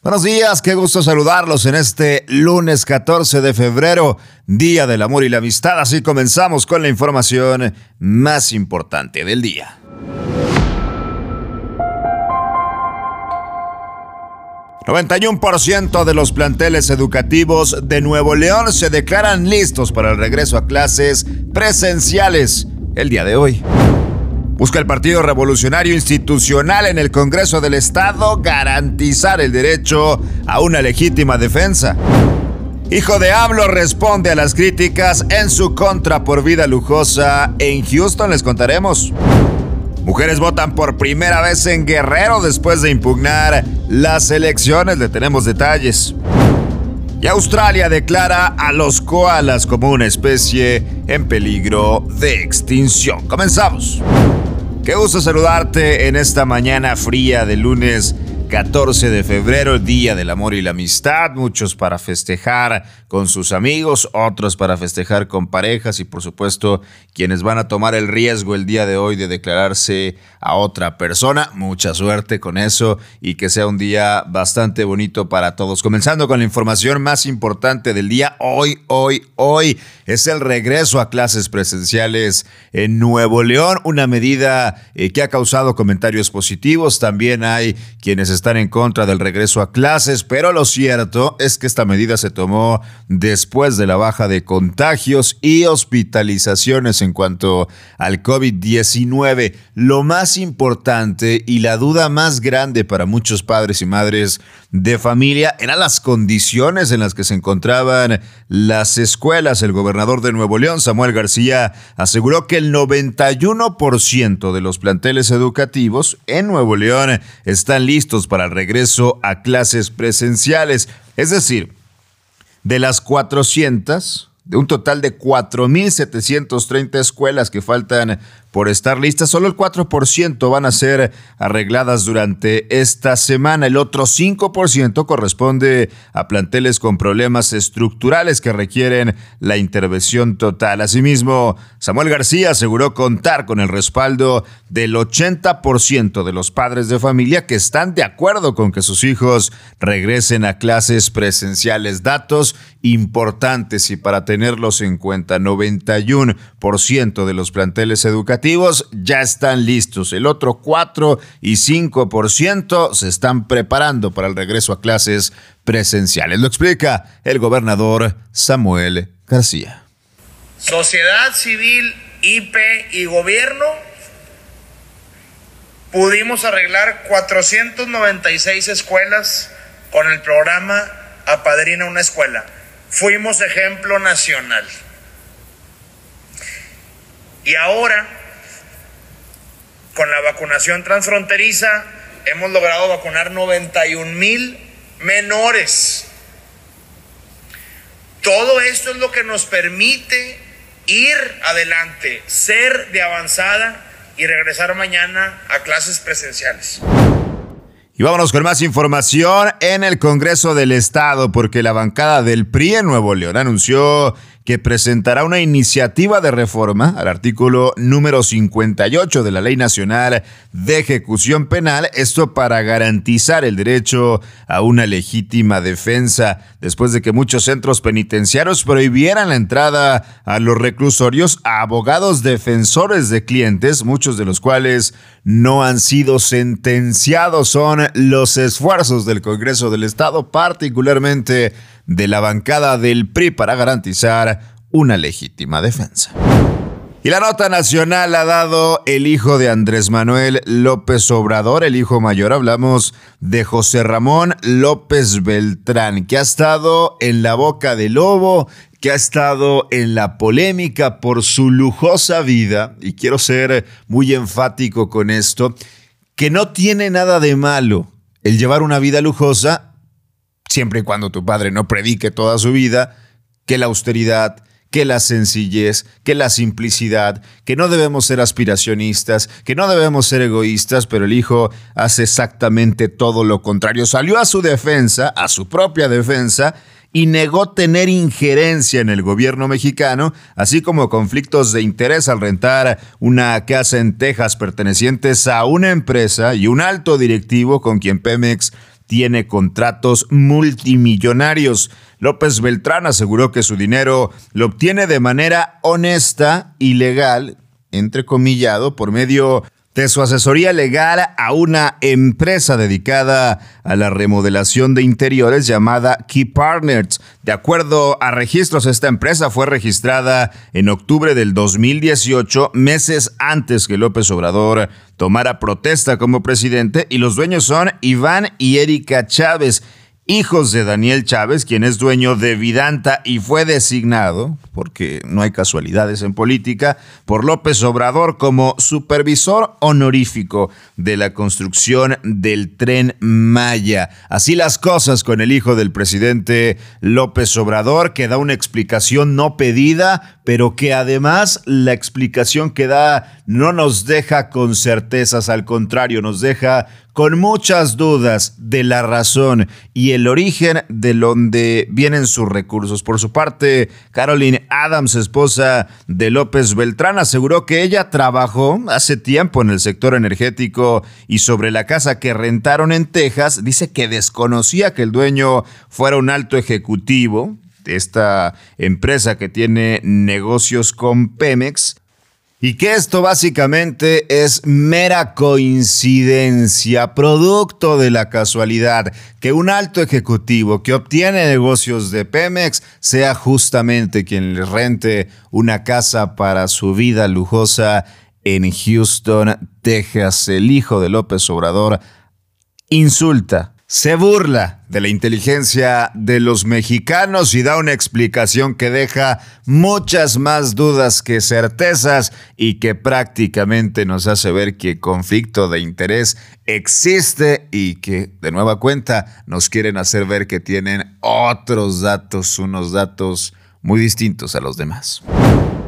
Buenos días, qué gusto saludarlos en este lunes 14 de febrero, Día del Amor y la Amistad. Así comenzamos con la información más importante del día. ...91% de los planteles educativos de Nuevo León se declaran listos para el regreso a clases presenciales el día de hoy. Busca el Partido Revolucionario Institucional en el Congreso del Estado garantizar el derecho a una legítima defensa. Hijo de Hablo responde a las críticas en su contra por vida lujosa. En Houston les contaremos. Mujeres votan por primera vez en Guerrero después de impugnar las elecciones. Le tenemos detalles. Y Australia declara a los koalas como una especie en peligro de extinción. Comenzamos. Qué gusto saludarte en esta mañana fría de lunes 14 de febrero, Día del Amor y la Amistad, muchos para festejar con sus amigos, otros para festejar con parejas y por supuesto quienes van a tomar el riesgo el día de hoy de declararse a otra persona. Mucha suerte con eso y que sea un día bastante bonito para todos. Comenzando con la información más importante del día, hoy, hoy, hoy es el regreso a clases presenciales en Nuevo León, una medida eh, que ha causado comentarios positivos. También hay quienes están en contra del regreso a clases, pero lo cierto es que esta medida se tomó después de la baja de contagios y hospitalizaciones en cuanto al COVID-19. Lo más importante y la duda más grande para muchos padres y madres de familia eran las condiciones en las que se encontraban las escuelas. El gobernador de Nuevo León, Samuel García, aseguró que el 91% de los planteles educativos en Nuevo León están listos para el regreso a clases presenciales. Es decir, de las 400, de un total de 4.730 escuelas que faltan por estar listas. Solo el 4% van a ser arregladas durante esta semana. El otro 5% corresponde a planteles con problemas estructurales que requieren la intervención total. Asimismo, Samuel García aseguró contar con el respaldo del 80% de los padres de familia que están de acuerdo con que sus hijos regresen a clases presenciales. Datos importantes y para tenerlos en cuenta, 91% de los planteles educativos ya están listos. El otro 4 y 5% se están preparando para el regreso a clases presenciales. Lo explica el gobernador Samuel García. Sociedad civil, IP y gobierno pudimos arreglar 496 escuelas con el programa Apadrina una escuela. Fuimos ejemplo nacional. Y ahora con la vacunación transfronteriza hemos logrado vacunar 91 mil menores. Todo esto es lo que nos permite ir adelante, ser de avanzada y regresar mañana a clases presenciales. Y vámonos con más información en el Congreso del Estado, porque la bancada del PRI en Nuevo León anunció que presentará una iniciativa de reforma al artículo número 58 de la Ley Nacional de Ejecución Penal, esto para garantizar el derecho a una legítima defensa, después de que muchos centros penitenciarios prohibieran la entrada a los reclusorios a abogados defensores de clientes, muchos de los cuales no han sido sentenciados. Son los esfuerzos del Congreso del Estado, particularmente de la bancada del PRI para garantizar una legítima defensa. Y la nota nacional ha dado el hijo de Andrés Manuel López Obrador, el hijo mayor. Hablamos de José Ramón López Beltrán, que ha estado en la boca del lobo, que ha estado en la polémica por su lujosa vida, y quiero ser muy enfático con esto, que no tiene nada de malo el llevar una vida lujosa siempre y cuando tu padre no predique toda su vida que la austeridad, que la sencillez, que la simplicidad, que no debemos ser aspiracionistas, que no debemos ser egoístas, pero el hijo hace exactamente todo lo contrario. Salió a su defensa, a su propia defensa, y negó tener injerencia en el gobierno mexicano, así como conflictos de interés al rentar una casa en Texas pertenecientes a una empresa y un alto directivo con quien Pemex tiene contratos multimillonarios. López Beltrán aseguró que su dinero lo obtiene de manera honesta y legal, entrecomillado, por medio de su asesoría legal a una empresa dedicada a la remodelación de interiores llamada Key Partners. De acuerdo a registros, esta empresa fue registrada en octubre del 2018, meses antes que López Obrador tomara protesta como presidente, y los dueños son Iván y Erika Chávez hijos de Daniel Chávez, quien es dueño de Vidanta y fue designado, porque no hay casualidades en política, por López Obrador como supervisor honorífico de la construcción del tren Maya. Así las cosas con el hijo del presidente López Obrador, que da una explicación no pedida, pero que además la explicación que da no nos deja con certezas, al contrario, nos deja con muchas dudas de la razón y el origen de donde vienen sus recursos. Por su parte, Caroline Adams, esposa de López Beltrán, aseguró que ella trabajó hace tiempo en el sector energético y sobre la casa que rentaron en Texas, dice que desconocía que el dueño fuera un alto ejecutivo esta empresa que tiene negocios con Pemex y que esto básicamente es mera coincidencia, producto de la casualidad, que un alto ejecutivo que obtiene negocios de Pemex sea justamente quien le rente una casa para su vida lujosa en Houston, Texas. El hijo de López Obrador insulta se burla de la inteligencia de los mexicanos y da una explicación que deja muchas más dudas que certezas y que prácticamente nos hace ver que conflicto de interés existe y que de nueva cuenta nos quieren hacer ver que tienen otros datos, unos datos muy distintos a los demás.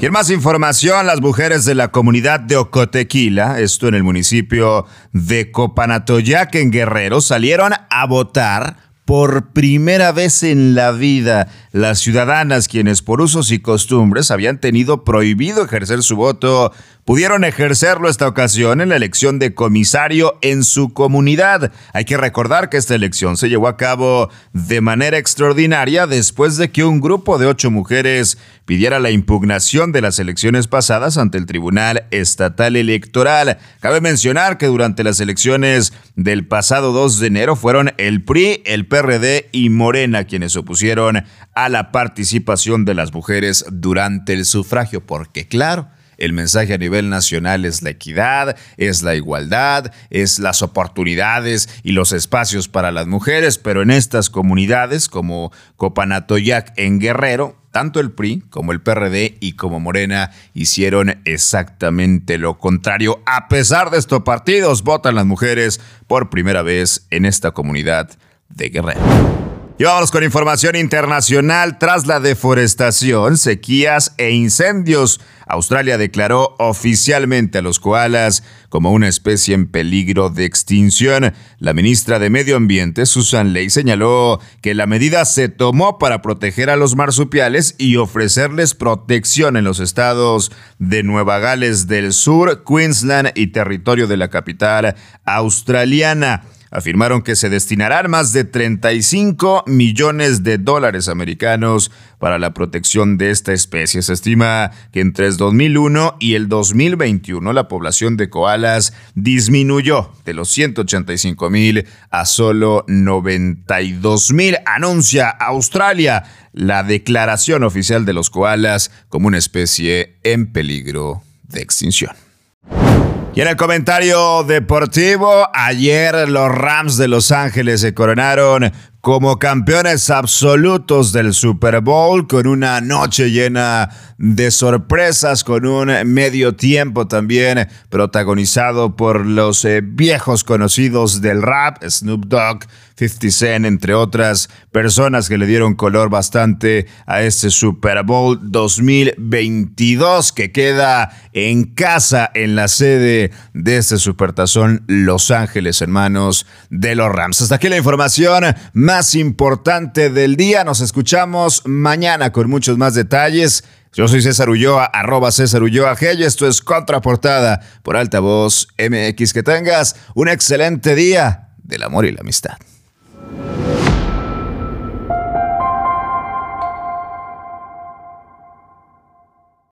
Y más información, las mujeres de la comunidad de Ocotequila, esto en el municipio de Copanatoyac, en Guerrero, salieron a votar por primera vez en la vida, las ciudadanas quienes por usos y costumbres habían tenido prohibido ejercer su voto pudieron ejercerlo esta ocasión en la elección de comisario en su comunidad. Hay que recordar que esta elección se llevó a cabo de manera extraordinaria después de que un grupo de ocho mujeres pidiera la impugnación de las elecciones pasadas ante el Tribunal Estatal Electoral. Cabe mencionar que durante las elecciones del pasado 2 de enero fueron el PRI, el PRD y Morena quienes opusieron a la participación de las mujeres durante el sufragio, porque claro, el mensaje a nivel nacional es la equidad, es la igualdad, es las oportunidades y los espacios para las mujeres, pero en estas comunidades como Copanatoyac en Guerrero, tanto el PRI como el PRD y como Morena hicieron exactamente lo contrario. A pesar de estos partidos, votan las mujeres por primera vez en esta comunidad de Guerrero. Y con información internacional. Tras la deforestación, sequías e incendios, Australia declaró oficialmente a los koalas como una especie en peligro de extinción. La ministra de Medio Ambiente, Susan Ley, señaló que la medida se tomó para proteger a los marsupiales y ofrecerles protección en los estados de Nueva Gales del Sur, Queensland y territorio de la capital australiana afirmaron que se destinarán más de 35 millones de dólares americanos para la protección de esta especie. Se estima que entre el 2001 y el 2021 la población de koalas disminuyó de los 185 mil a solo 92 mil. Anuncia Australia la declaración oficial de los koalas como una especie en peligro de extinción. Y en el comentario deportivo, ayer los Rams de Los Ángeles se coronaron como campeones absolutos del Super Bowl, con una noche llena de sorpresas, con un medio tiempo también protagonizado por los eh, viejos conocidos del rap, Snoop Dogg, 50 Cent, entre otras personas que le dieron color bastante a este Super Bowl 2022 que queda en casa en la sede de este Supertazón Los Ángeles en manos de los Rams. Hasta aquí la información importante del día. Nos escuchamos mañana con muchos más detalles. Yo soy César Ulloa, arroba César Ulloa G esto es Contraportada por Altavoz MX. Que tengas un excelente día del amor y la amistad.